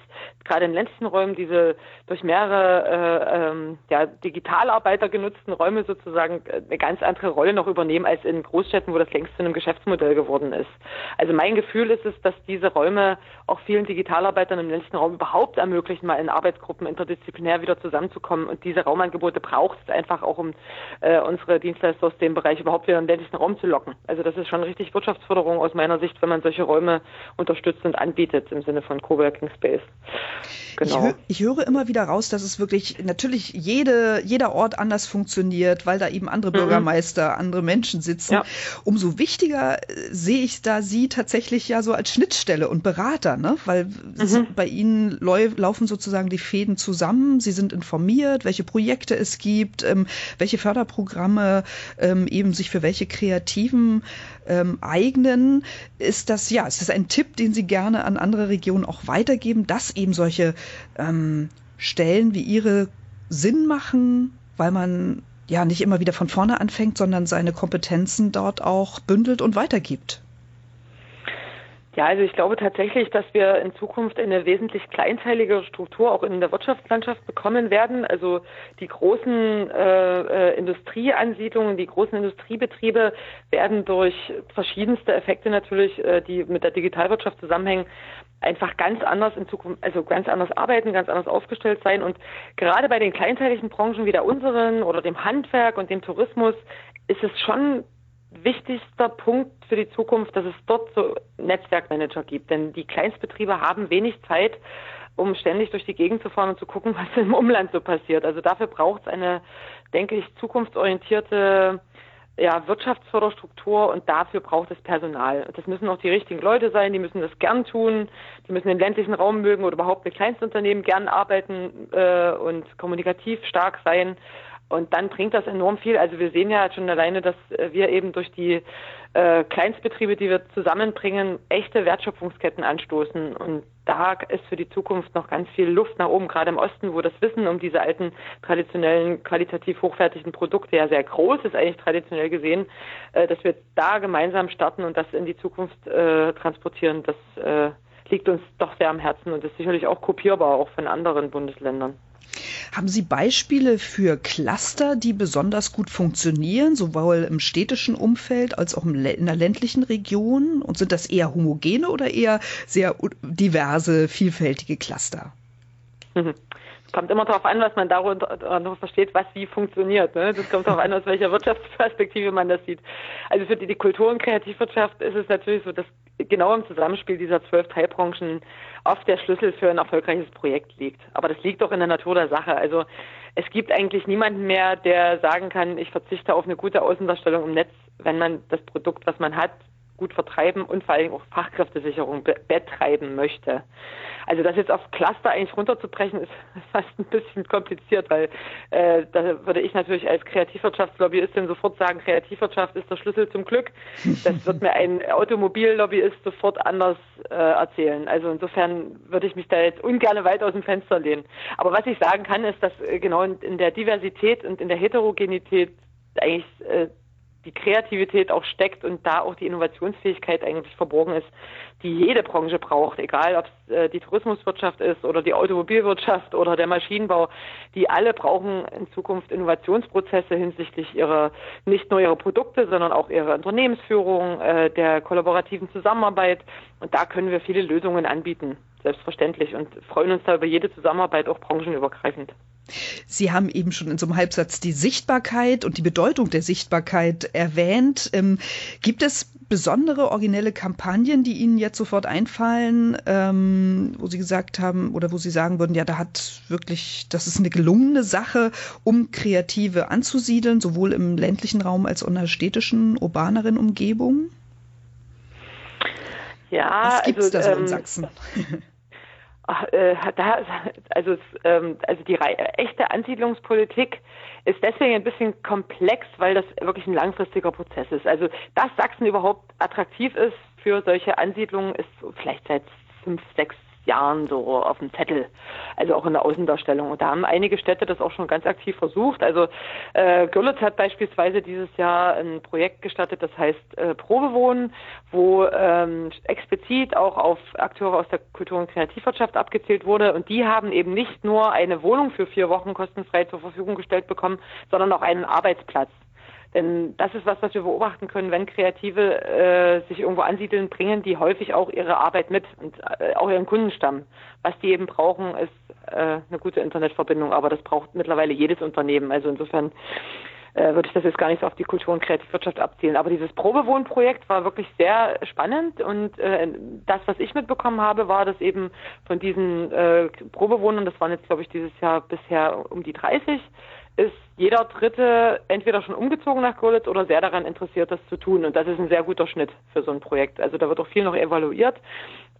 gerade in ländlichen Räumen diese durch mehrere äh, ähm, ja, Digitalarbeiter genutzten Räume sozusagen äh, eine ganz andere Rolle noch übernehmen als in Großstädten, wo das längst zu einem Geschäftsmodell geworden ist. Also mein Gefühl ist es, dass diese Räume auch vielen Digitalarbeitern im ländlichen Raum überhaupt ermöglichen, mal in Arbeitsgruppen interdisziplinär wieder zusammenzukommen. Und diese Raumangebote braucht es einfach auch, um äh, unsere Dienstleister aus dem Bereich überhaupt wieder in den ländlichen Raum zu locken. Also das ist schon richtig Wirtschaftsförderung aus meiner Sicht, wenn man solche Räume unterstützt und anbietet im Sinne von Coworking Space. Genau. Ich, hör, ich höre immer wieder raus, dass es wirklich natürlich jede, jeder Ort anders funktioniert, weil da eben andere mhm. Bürgermeister, andere Menschen sitzen. Ja. Umso wichtiger äh, sehe ich da Sie tatsächlich ja so als Schnittstelle und Berater, ne? weil mhm. bei Ihnen laufen sozusagen die Fäden zusammen. Sie sind informiert, welche Projekte es gibt, ähm, welche Förderprogramme ähm, eben sich für welche Kreativen ähm, eignen. Ist das, ja, ist das ein Tipp, den Sie gerne an andere Regionen auch weitergeben, dass eben solche ähm, Stellen wie Ihre Sinn machen, weil man ja nicht immer wieder von vorne anfängt, sondern seine Kompetenzen dort auch bündelt und weitergibt? Ja, also ich glaube tatsächlich, dass wir in Zukunft eine wesentlich kleinteiligere Struktur auch in der Wirtschaftslandschaft bekommen werden. Also die großen äh, äh, Industrieansiedlungen, die großen Industriebetriebe werden durch verschiedenste Effekte natürlich, äh, die mit der Digitalwirtschaft zusammenhängen, einfach ganz anders in Zukunft, also ganz anders arbeiten, ganz anders aufgestellt sein. Und gerade bei den kleinteiligen Branchen wie der unseren oder dem Handwerk und dem Tourismus ist es schon wichtigster Punkt für die Zukunft, dass es dort so Netzwerkmanager gibt. Denn die Kleinstbetriebe haben wenig Zeit, um ständig durch die Gegend zu fahren und zu gucken, was im Umland so passiert. Also dafür braucht es eine, denke ich, zukunftsorientierte ja, Wirtschaftsförderstruktur und dafür braucht es Personal. Das müssen auch die richtigen Leute sein, die müssen das gern tun, die müssen den ländlichen Raum mögen oder überhaupt mit Kleinstunternehmen gern arbeiten äh, und kommunikativ stark sein. Und dann bringt das enorm viel. Also wir sehen ja schon alleine, dass äh, wir eben durch die äh, Kleinstbetriebe, die wir zusammenbringen, echte Wertschöpfungsketten anstoßen. Und da ist für die Zukunft noch ganz viel Luft nach oben, gerade im Osten, wo das Wissen um diese alten traditionellen, qualitativ hochwertigen Produkte ja sehr groß ist, eigentlich traditionell gesehen, äh, dass wir da gemeinsam starten und das in die Zukunft äh, transportieren. Das äh, liegt uns doch sehr am Herzen und ist sicherlich auch kopierbar, auch von anderen Bundesländern. Haben Sie Beispiele für Cluster, die besonders gut funktionieren, sowohl im städtischen Umfeld als auch in der ländlichen Region? Und sind das eher homogene oder eher sehr diverse, vielfältige Cluster? Mhm. kommt immer darauf an, was man darunter versteht, was wie funktioniert. Ne? Das kommt darauf an, aus welcher Wirtschaftsperspektive man das sieht. Also für die, die Kultur- und Kreativwirtschaft ist es natürlich so, dass genau im Zusammenspiel dieser zwölf Teilbranchen oft der Schlüssel für ein erfolgreiches Projekt liegt. Aber das liegt doch in der Natur der Sache. Also es gibt eigentlich niemanden mehr, der sagen kann, ich verzichte auf eine gute Außendarstellung im Netz, wenn man das Produkt, was man hat, gut vertreiben und vor allem auch Fachkräftesicherung be betreiben möchte. Also das jetzt auf Cluster eigentlich runterzubrechen, ist fast ein bisschen kompliziert, weil äh, da würde ich natürlich als Kreativwirtschaftslobbyistin sofort sagen, Kreativwirtschaft ist der Schlüssel zum Glück. Das wird mir ein Automobillobbyist sofort anders äh, erzählen. Also insofern würde ich mich da jetzt ungern weit aus dem Fenster lehnen. Aber was ich sagen kann, ist, dass äh, genau in, in der Diversität und in der Heterogenität eigentlich äh, die Kreativität auch steckt und da auch die Innovationsfähigkeit eigentlich verborgen ist, die jede Branche braucht, egal ob es äh, die Tourismuswirtschaft ist oder die Automobilwirtschaft oder der Maschinenbau, die alle brauchen in Zukunft Innovationsprozesse hinsichtlich ihrer nicht nur ihrer Produkte, sondern auch ihrer Unternehmensführung, äh, der kollaborativen Zusammenarbeit. Und da können wir viele Lösungen anbieten, selbstverständlich und freuen uns da über jede Zusammenarbeit auch branchenübergreifend. Sie haben eben schon in so einem Halbsatz die Sichtbarkeit und die Bedeutung der Sichtbarkeit erwähnt. Ähm, gibt es besondere originelle Kampagnen, die Ihnen jetzt sofort einfallen, ähm, wo Sie gesagt haben oder wo Sie sagen würden, ja, da hat wirklich, das ist eine gelungene Sache, um Kreative anzusiedeln, sowohl im ländlichen Raum als auch in der städtischen, urbaneren Umgebung? Ja, Was gibt es also, da so ähm, in Sachsen? Ach, äh, da, also, ähm, also die echte Ansiedlungspolitik ist deswegen ein bisschen komplex, weil das wirklich ein langfristiger Prozess ist. Also, dass Sachsen überhaupt attraktiv ist für solche Ansiedlungen, ist vielleicht seit fünf, sechs Jahren so auf dem Zettel, also auch in der Außendarstellung. Und da haben einige Städte das auch schon ganz aktiv versucht. Also äh, Görlitz hat beispielsweise dieses Jahr ein Projekt gestartet, das heißt äh, Probewohnen, wo ähm, explizit auch auf Akteure aus der Kultur- und Kreativwirtschaft abgezählt wurde. Und die haben eben nicht nur eine Wohnung für vier Wochen kostenfrei zur Verfügung gestellt bekommen, sondern auch einen Arbeitsplatz. Denn das ist was, was wir beobachten können, wenn Kreative äh, sich irgendwo ansiedeln, bringen die häufig auch ihre Arbeit mit und äh, auch ihren Kundenstamm. Was die eben brauchen, ist äh, eine gute Internetverbindung, aber das braucht mittlerweile jedes Unternehmen. Also insofern äh, würde ich das jetzt gar nicht so auf die Kultur- und Kreativwirtschaft abzielen. Aber dieses Probewohnprojekt war wirklich sehr spannend und äh, das, was ich mitbekommen habe, war, dass eben von diesen äh, Probewohnern, das waren jetzt glaube ich dieses Jahr bisher um die 30, ist jeder Dritte entweder schon umgezogen nach Görlitz oder sehr daran interessiert, das zu tun. Und das ist ein sehr guter Schnitt für so ein Projekt. Also da wird auch viel noch evaluiert.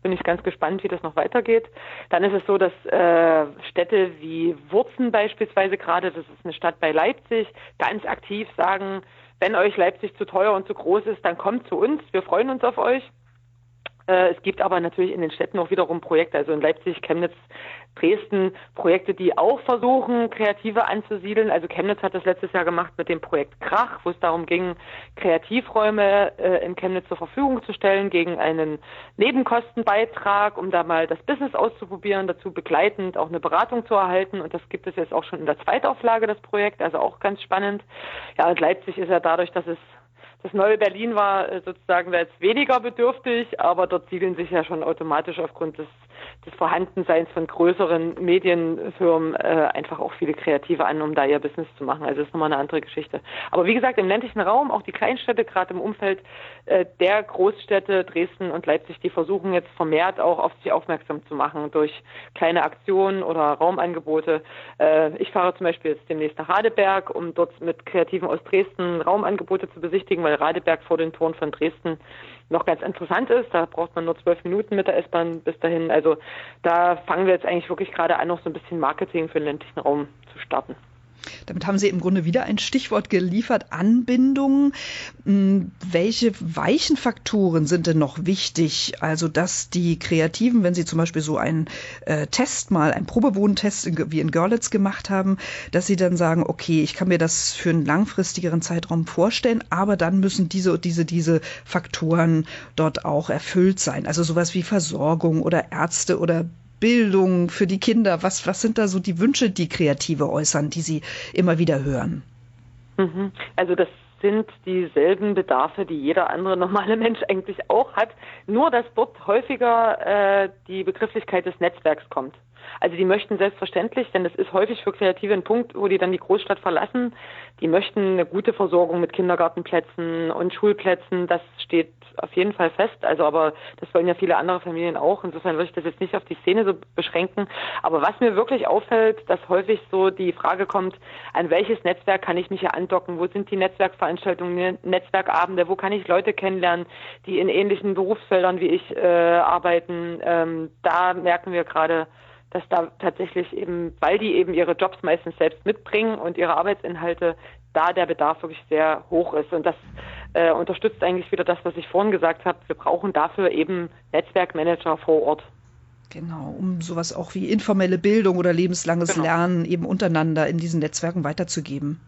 Bin ich ganz gespannt, wie das noch weitergeht. Dann ist es so, dass äh, Städte wie Wurzen beispielsweise gerade, das ist eine Stadt bei Leipzig, ganz aktiv sagen, wenn euch Leipzig zu teuer und zu groß ist, dann kommt zu uns. Wir freuen uns auf euch. Äh, es gibt aber natürlich in den Städten auch wiederum Projekte, also in Leipzig, Chemnitz, Dresden, Projekte, die auch versuchen, Kreative anzusiedeln. Also Chemnitz hat das letztes Jahr gemacht mit dem Projekt Krach, wo es darum ging, Kreativräume äh, in Chemnitz zur Verfügung zu stellen gegen einen Nebenkostenbeitrag, um da mal das Business auszuprobieren, dazu begleitend auch eine Beratung zu erhalten. Und das gibt es jetzt auch schon in der Zweitauflage, das Projekt, also auch ganz spannend. Ja, und Leipzig ist ja dadurch, dass es das neue Berlin war äh, sozusagen jetzt weniger bedürftig, aber dort siedeln sich ja schon automatisch aufgrund des, des Vorhandenseins von größeren Medienfirmen äh, einfach auch viele Kreative an, um da ihr Business zu machen. Also das ist nochmal eine andere Geschichte. Aber wie gesagt, im ländlichen Raum, auch die Kleinstädte, gerade im Umfeld äh, der Großstädte Dresden und Leipzig, die versuchen jetzt vermehrt auch auf sich aufmerksam zu machen durch kleine Aktionen oder Raumangebote. Äh, ich fahre zum Beispiel jetzt demnächst nach Radeberg, um dort mit Kreativen aus Dresden Raumangebote zu besichtigen, weil Radeberg vor den Toren von Dresden noch ganz interessant ist. Da braucht man nur zwölf Minuten mit der S-Bahn bis dahin. Also da fangen wir jetzt eigentlich wirklich gerade an, noch so ein bisschen Marketing für den ländlichen Raum zu starten. Damit haben Sie im Grunde wieder ein Stichwort geliefert, Anbindung. Hm, welche weichen Faktoren sind denn noch wichtig? Also, dass die Kreativen, wenn sie zum Beispiel so einen äh, Test mal, einen Probewohntest in, wie in Görlitz gemacht haben, dass sie dann sagen, okay, ich kann mir das für einen langfristigeren Zeitraum vorstellen, aber dann müssen diese, diese, diese Faktoren dort auch erfüllt sein. Also sowas wie Versorgung oder Ärzte oder Bildung für die Kinder? Was, was sind da so die Wünsche, die Kreative äußern, die Sie immer wieder hören? Mhm. Also das sind dieselben Bedarfe, die jeder andere normale Mensch eigentlich auch hat, nur dass dort häufiger äh, die Begrifflichkeit des Netzwerks kommt. Also die möchten selbstverständlich, denn das ist häufig für Kreative ein Punkt, wo die dann die Großstadt verlassen, die möchten eine gute Versorgung mit Kindergartenplätzen und Schulplätzen. Das steht auf jeden Fall fest. Also aber das wollen ja viele andere Familien auch. Insofern würde ich das jetzt nicht auf die Szene so beschränken. Aber was mir wirklich auffällt, dass häufig so die Frage kommt, an welches Netzwerk kann ich mich hier andocken? Wo sind die Netzwerkveranstaltungen, Netzwerkabende? Wo kann ich Leute kennenlernen, die in ähnlichen Berufsfeldern wie ich äh, arbeiten? Ähm, da merken wir gerade, dass da tatsächlich eben, weil die eben ihre Jobs meistens selbst mitbringen und ihre Arbeitsinhalte, da der Bedarf wirklich sehr hoch ist. Und das äh, unterstützt eigentlich wieder das, was ich vorhin gesagt habe. Wir brauchen dafür eben Netzwerkmanager vor Ort. Genau, um sowas auch wie informelle Bildung oder lebenslanges genau. Lernen eben untereinander in diesen Netzwerken weiterzugeben.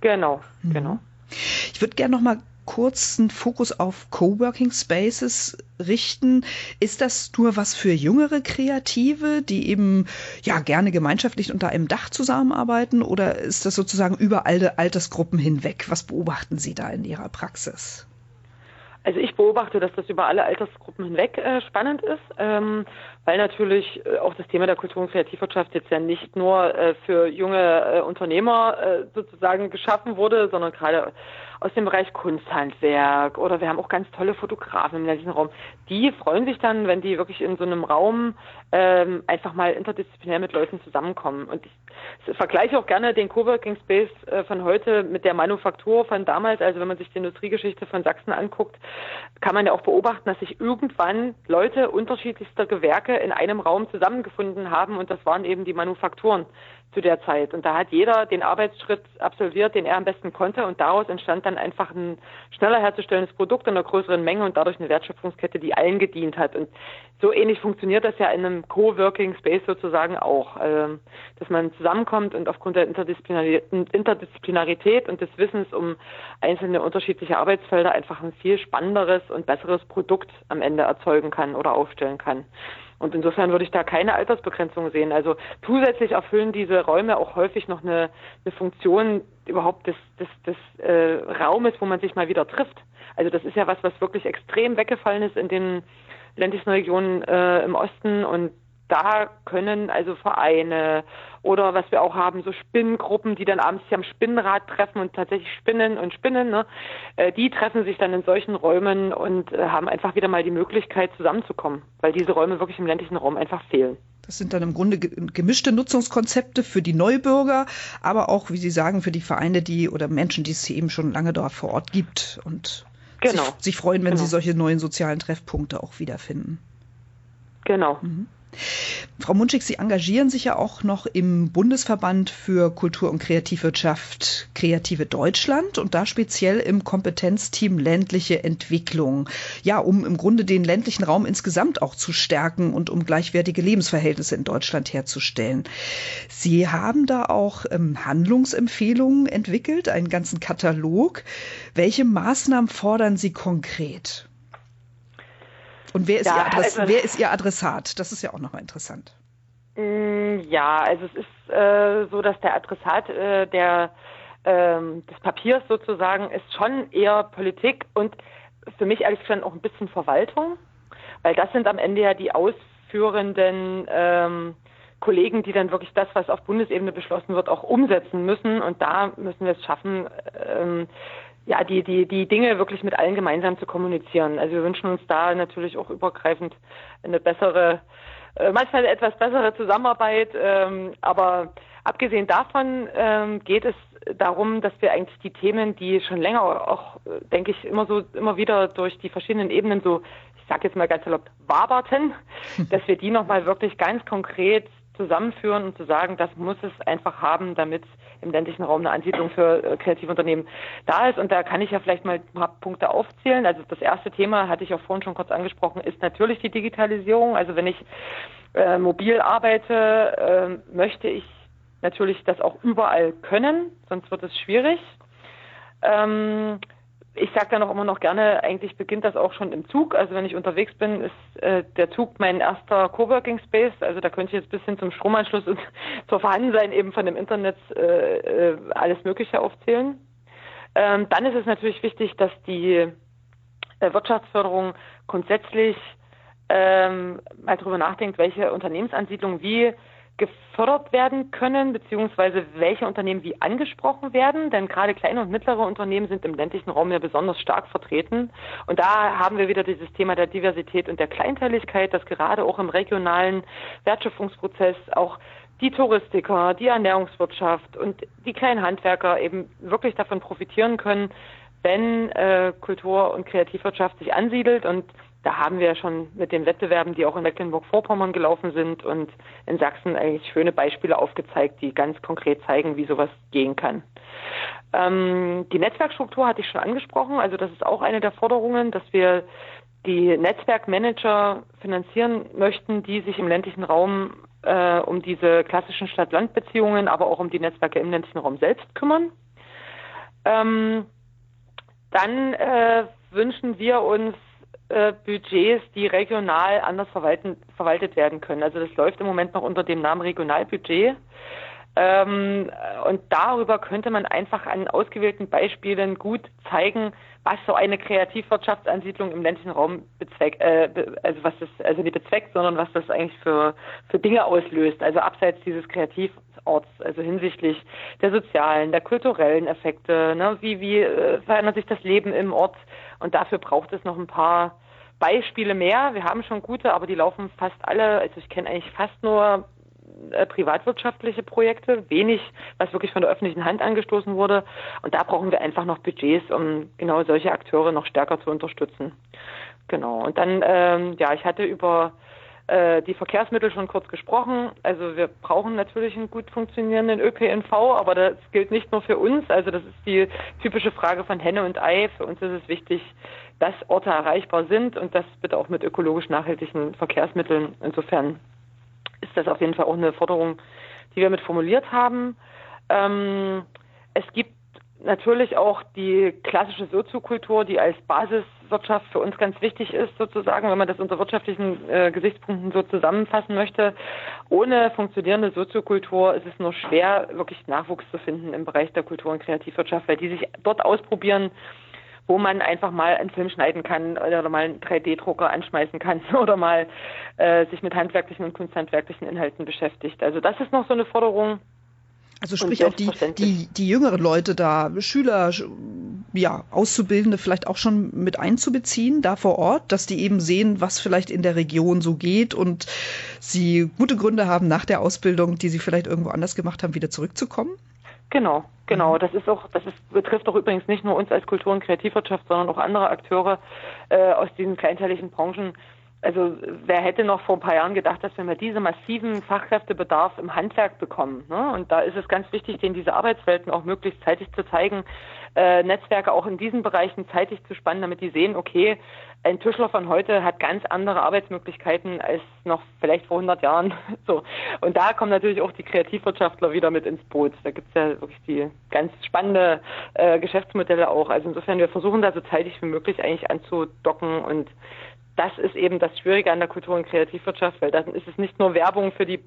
Genau, mhm. genau. Ich würde gerne noch mal kurzen Fokus auf Coworking Spaces richten. Ist das nur was für jüngere Kreative, die eben ja gerne gemeinschaftlich unter einem Dach zusammenarbeiten oder ist das sozusagen über alle Altersgruppen hinweg? Was beobachten Sie da in Ihrer Praxis? Also ich beobachte, dass das über alle Altersgruppen hinweg äh, spannend ist, ähm, weil natürlich äh, auch das Thema der Kultur- und Kreativwirtschaft jetzt ja nicht nur äh, für junge äh, Unternehmer sozusagen geschaffen wurde, sondern gerade aus dem Bereich Kunsthandwerk oder wir haben auch ganz tolle Fotografen im ländlichen Raum. Die freuen sich dann, wenn die wirklich in so einem Raum ähm, einfach mal interdisziplinär mit Leuten zusammenkommen. Und ich vergleiche auch gerne den Coworking Space von heute mit der Manufaktur von damals. Also wenn man sich die Industriegeschichte von Sachsen anguckt, kann man ja auch beobachten, dass sich irgendwann Leute unterschiedlichster Gewerke in einem Raum zusammengefunden haben und das waren eben die Manufakturen zu der Zeit. Und da hat jeder den Arbeitsschritt absolviert, den er am besten konnte. Und daraus entstand dann einfach ein schneller herzustellendes Produkt in einer größeren Menge und dadurch eine Wertschöpfungskette, die allen gedient hat. Und so ähnlich funktioniert das ja in einem Coworking Space sozusagen auch, ähm, dass man zusammenkommt und aufgrund der Interdisziplinarität und des Wissens um einzelne unterschiedliche Arbeitsfelder einfach ein viel spannenderes und besseres Produkt am Ende erzeugen kann oder aufstellen kann. Und insofern würde ich da keine Altersbegrenzung sehen. Also zusätzlich erfüllen diese Räume auch häufig noch eine, eine Funktion überhaupt des, des, des äh, Raumes, wo man sich mal wieder trifft. Also das ist ja was, was wirklich extrem weggefallen ist in den ländlichen Regionen äh, im Osten und da können also Vereine oder was wir auch haben, so Spinnengruppen, die dann abends sich am Spinnenrad treffen und tatsächlich spinnen und spinnen, ne? Äh, die treffen sich dann in solchen Räumen und äh, haben einfach wieder mal die Möglichkeit zusammenzukommen, weil diese Räume wirklich im ländlichen Raum einfach fehlen. Das sind dann im Grunde gemischte Nutzungskonzepte für die Neubürger, aber auch, wie Sie sagen, für die Vereine, die oder Menschen, die es eben schon lange dort vor Ort gibt und genau. sich, sich, freuen, wenn genau. sie solche neuen sozialen Treffpunkte auch wiederfinden. Genau. Mhm. Frau Munschig, Sie engagieren sich ja auch noch im Bundesverband für Kultur- und Kreativwirtschaft Kreative Deutschland und da speziell im Kompetenzteam ländliche Entwicklung. Ja, um im Grunde den ländlichen Raum insgesamt auch zu stärken und um gleichwertige Lebensverhältnisse in Deutschland herzustellen. Sie haben da auch ähm, Handlungsempfehlungen entwickelt, einen ganzen Katalog. Welche Maßnahmen fordern Sie konkret? Und wer ist, ja, ihr, Adress also, wer ist Ihr Adressat? Das ist ja auch nochmal interessant. Mm, ja, also es ist äh, so, dass der Adressat äh, der, äh, des Papiers sozusagen ist schon eher Politik und für mich ehrlich gesagt auch ein bisschen Verwaltung, weil das sind am Ende ja die ausführenden ähm, Kollegen, die dann wirklich das, was auf Bundesebene beschlossen wird, auch umsetzen müssen. Und da müssen wir es schaffen, ähm, ja, die, die, die Dinge wirklich mit allen gemeinsam zu kommunizieren. Also wir wünschen uns da natürlich auch übergreifend eine bessere, äh, manchmal eine etwas bessere Zusammenarbeit. Ähm, aber abgesehen davon ähm, geht es darum, dass wir eigentlich die Themen, die schon länger auch, denke ich, immer so, immer wieder durch die verschiedenen Ebenen so, ich sage jetzt mal ganz erlaubt, waberten, dass wir die nochmal wirklich ganz konkret zusammenführen und zu sagen, das muss es einfach haben, damit im ländlichen Raum eine Ansiedlung für äh, kreative Unternehmen da ist. Und da kann ich ja vielleicht mal ein paar Punkte aufzählen. Also das erste Thema, hatte ich auch vorhin schon kurz angesprochen, ist natürlich die Digitalisierung. Also wenn ich äh, mobil arbeite, äh, möchte ich natürlich das auch überall können, sonst wird es schwierig. Ähm, ich sage dann auch immer noch gerne, eigentlich beginnt das auch schon im Zug. Also wenn ich unterwegs bin, ist äh, der Zug mein erster Coworking Space. Also da könnte ich jetzt bis hin zum Stromanschluss und zur Vorhandensein eben von dem Internet äh, äh, alles Mögliche aufzählen. Ähm, dann ist es natürlich wichtig, dass die äh, Wirtschaftsförderung grundsätzlich ähm, mal darüber nachdenkt, welche Unternehmensansiedlungen wie gefördert werden können, beziehungsweise welche Unternehmen wie angesprochen werden. Denn gerade kleine und mittlere Unternehmen sind im ländlichen Raum ja besonders stark vertreten. Und da haben wir wieder dieses Thema der Diversität und der Kleinteiligkeit, dass gerade auch im regionalen Wertschöpfungsprozess auch die Touristiker, die Ernährungswirtschaft und die kleinen Handwerker eben wirklich davon profitieren können, wenn äh, Kultur- und Kreativwirtschaft sich ansiedelt. Und da haben wir schon mit den Wettbewerben, die auch in Mecklenburg-Vorpommern gelaufen sind und in Sachsen eigentlich schöne Beispiele aufgezeigt, die ganz konkret zeigen, wie sowas gehen kann. Ähm, die Netzwerkstruktur hatte ich schon angesprochen. Also das ist auch eine der Forderungen, dass wir die Netzwerkmanager finanzieren möchten, die sich im ländlichen Raum äh, um diese klassischen Stadt-Land-Beziehungen, aber auch um die Netzwerke im ländlichen Raum selbst kümmern. Ähm, dann äh, wünschen wir uns äh, Budgets, die regional anders verwalten, verwaltet werden können. Also das läuft im Moment noch unter dem Namen Regionalbudget. Ähm, und darüber könnte man einfach an ausgewählten Beispielen gut zeigen, was so eine Kreativwirtschaftsansiedlung im ländlichen Raum bezweckt, äh, also was das, also nicht bezweckt, sondern was das eigentlich für, für Dinge auslöst. Also abseits dieses Kreativorts, also hinsichtlich der sozialen, der kulturellen Effekte, ne? wie, wie äh, verändert sich das Leben im Ort? Und dafür braucht es noch ein paar Beispiele mehr. Wir haben schon gute, aber die laufen fast alle, also ich kenne eigentlich fast nur äh, privatwirtschaftliche Projekte, wenig, was wirklich von der öffentlichen Hand angestoßen wurde. Und da brauchen wir einfach noch Budgets, um genau solche Akteure noch stärker zu unterstützen. Genau. Und dann, ähm, ja, ich hatte über äh, die Verkehrsmittel schon kurz gesprochen. Also wir brauchen natürlich einen gut funktionierenden ÖPNV, aber das gilt nicht nur für uns. Also das ist die typische Frage von Henne und Ei. Für uns ist es wichtig, dass Orte erreichbar sind und das bitte auch mit ökologisch nachhaltigen Verkehrsmitteln. Insofern ist das auf jeden Fall auch eine Forderung, die wir mit formuliert haben. Ähm, es gibt natürlich auch die klassische Soziokultur, die als Basiswirtschaft für uns ganz wichtig ist, sozusagen, wenn man das unter wirtschaftlichen äh, Gesichtspunkten so zusammenfassen möchte. Ohne funktionierende Soziokultur ist es nur schwer, wirklich Nachwuchs zu finden im Bereich der Kultur- und Kreativwirtschaft, weil die sich dort ausprobieren, wo man einfach mal einen Film schneiden kann oder mal einen 3D-Drucker anschmeißen kann oder mal äh, sich mit handwerklichen und kunsthandwerklichen Inhalten beschäftigt. Also das ist noch so eine Forderung. Also sprich auch die, die, die jüngeren Leute da, Schüler, ja, Auszubildende vielleicht auch schon mit einzubeziehen, da vor Ort, dass die eben sehen, was vielleicht in der Region so geht und sie gute Gründe haben, nach der Ausbildung, die sie vielleicht irgendwo anders gemacht haben, wieder zurückzukommen? Genau, genau. Mhm. Das ist auch, das ist, betrifft auch übrigens nicht nur uns als Kultur- und Kreativwirtschaft, sondern auch andere Akteure äh, aus diesen kleinteiligen Branchen. Also wer hätte noch vor ein paar Jahren gedacht, dass wir mal diese massiven Fachkräftebedarf im Handwerk bekommen. Ne? Und da ist es ganz wichtig, denen diese Arbeitswelten auch möglichst zeitig zu zeigen, äh, Netzwerke auch in diesen Bereichen zeitig zu spannen, damit die sehen, okay, ein Tischler von heute hat ganz andere Arbeitsmöglichkeiten als noch vielleicht vor 100 Jahren. So. Und da kommen natürlich auch die Kreativwirtschaftler wieder mit ins Boot. Da gibt es ja wirklich die ganz spannende äh, Geschäftsmodelle auch. Also insofern, wir versuchen da so zeitig wie möglich eigentlich anzudocken und das ist eben das Schwierige an der Kultur- und Kreativwirtschaft, weil dann ist es nicht nur Werbung für die,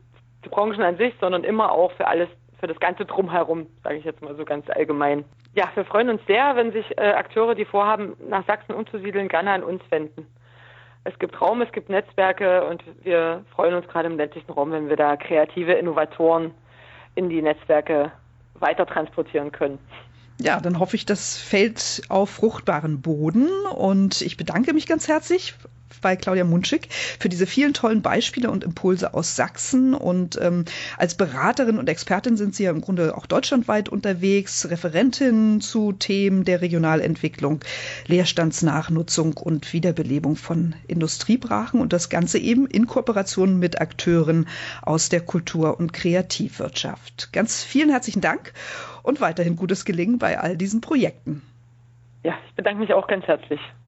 Branchen an sich, sondern immer auch für alles, für das ganze Drumherum, sage ich jetzt mal so ganz allgemein. Ja, wir freuen uns sehr, wenn sich äh, Akteure, die vorhaben, nach Sachsen umzusiedeln, gerne an uns wenden. Es gibt Raum, es gibt Netzwerke und wir freuen uns gerade im ländlichen Raum, wenn wir da kreative Innovatoren in die Netzwerke weiter transportieren können. Ja, dann hoffe ich, das fällt auf fruchtbaren Boden und ich bedanke mich ganz herzlich bei Claudia Munschig für diese vielen tollen Beispiele und Impulse aus Sachsen. Und ähm, als Beraterin und Expertin sind Sie ja im Grunde auch deutschlandweit unterwegs, Referentin zu Themen der Regionalentwicklung, Leerstandsnachnutzung und Wiederbelebung von Industriebrachen und das Ganze eben in Kooperation mit Akteuren aus der Kultur- und Kreativwirtschaft. Ganz vielen herzlichen Dank und weiterhin gutes Gelingen bei all diesen Projekten. Ja, ich bedanke mich auch ganz herzlich.